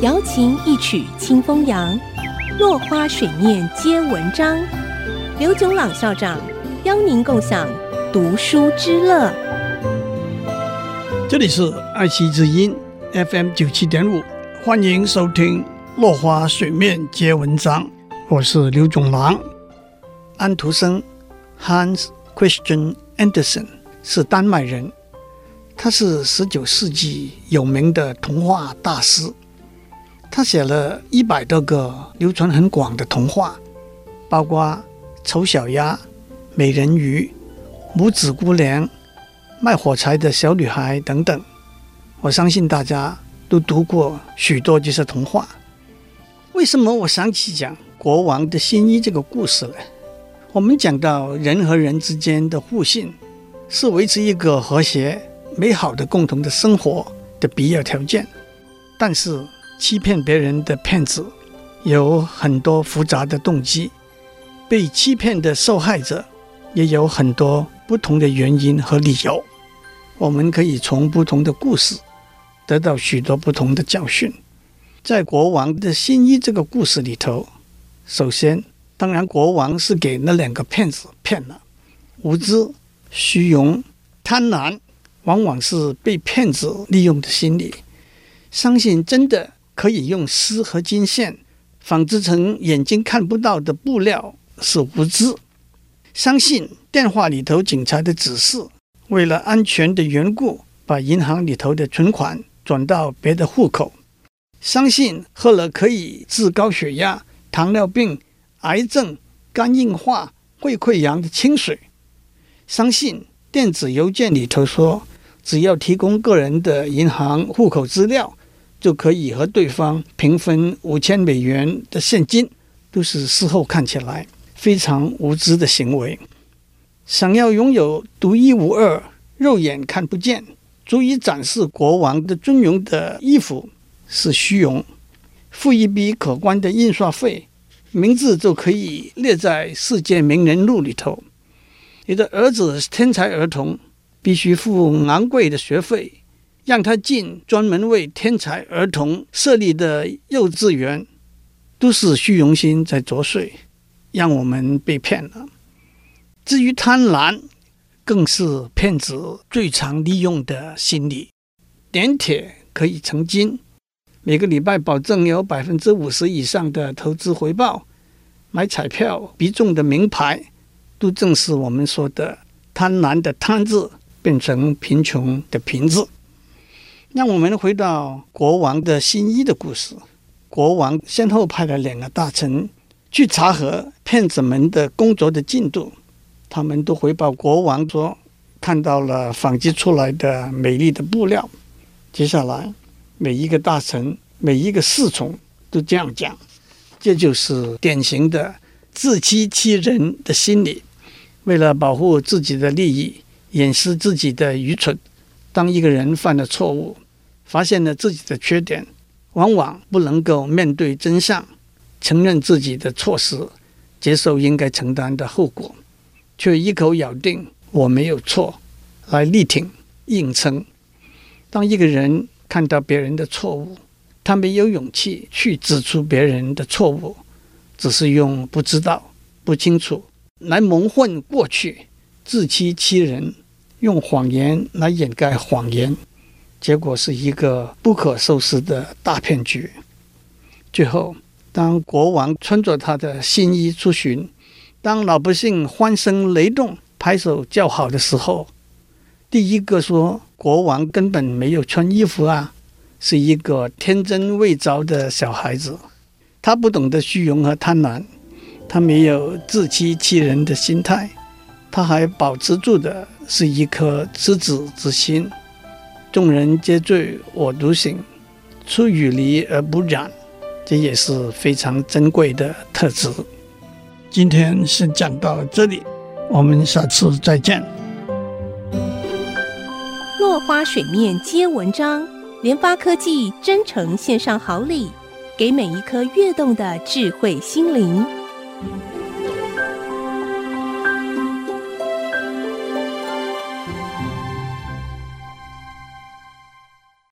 瑶琴一曲清风扬，落花水面皆文章。刘炯朗校长邀您共享读书之乐。这里是爱惜之音 FM 九七点五，欢迎收听《落花水面皆文章》，我是刘炯朗。安徒生 Hans Christian Andersen 是丹麦人，他是十九世纪有名的童话大师。他写了一百多个流传很广的童话，包括《丑小鸭》《美人鱼》《拇指姑娘》《卖火柴的小女孩》等等。我相信大家都读过许多这些童话。为什么我想起讲国王的新衣这个故事呢？我们讲到人和人之间的互信，是维持一个和谐美好的共同的生活的必要条件，但是。欺骗别人的骗子有很多复杂的动机，被欺骗的受害者也有很多不同的原因和理由。我们可以从不同的故事得到许多不同的教训。在国王的新衣这个故事里头，首先，当然国王是给那两个骗子骗了。无知、虚荣、贪婪，往往是被骗子利用的心理，相信真的。可以用丝和金线纺织成眼睛看不到的布料是无知，相信电话里头警察的指示，为了安全的缘故，把银行里头的存款转到别的户口，相信喝了可以治高血压、糖尿病、癌症、肝硬化、胃溃疡的清水，相信电子邮件里头说，只要提供个人的银行户口资料。就可以和对方平分五千美元的现金，都是事后看起来非常无知的行为。想要拥有独一无二、肉眼看不见、足以展示国王的尊荣的衣服是虚荣。付一笔可观的印刷费，名字就可以列在世界名人录里头。你的儿子是天才儿童，必须付昂贵的学费。让他进专门为天才儿童设立的幼稚园，都是虚荣心在作祟，让我们被骗了。至于贪婪，更是骗子最常利用的心理。点铁可以成金，每个礼拜保证有百分之五十以上的投资回报，买彩票必中的名牌，都正是我们说的贪婪的贪字变成贫穷的贫字。让我们回到国王的新衣的故事。国王先后派了两个大臣去查核骗子们的工作的进度，他们都回报国王说看到了纺织出来的美丽的布料。接下来，每一个大臣、每一个侍从都这样讲，这就是典型的自欺欺人的心理。为了保护自己的利益，掩饰自己的愚蠢。当一个人犯了错误，发现了自己的缺点，往往不能够面对真相，承认自己的错失，接受应该承担的后果，却一口咬定我没有错，来力挺硬撑。当一个人看到别人的错误，他没有勇气去指出别人的错误，只是用不知道、不清楚来蒙混过去，自欺欺人。用谎言来掩盖谎言，结果是一个不可收拾的大骗局。最后，当国王穿着他的新衣出巡，当老百姓欢声雷动、拍手叫好的时候，第一个说国王根本没有穿衣服啊，是一个天真未着的小孩子。他不懂得虚荣和贪婪，他没有自欺欺人的心态，他还保持住的。是一颗赤子之心，众人皆醉我独醒，出淤泥而不染，这也是非常珍贵的特质。今天先讲到这里，我们下次再见。落花水面皆文章，联发科技真诚献上好礼，给每一颗跃动的智慧心灵。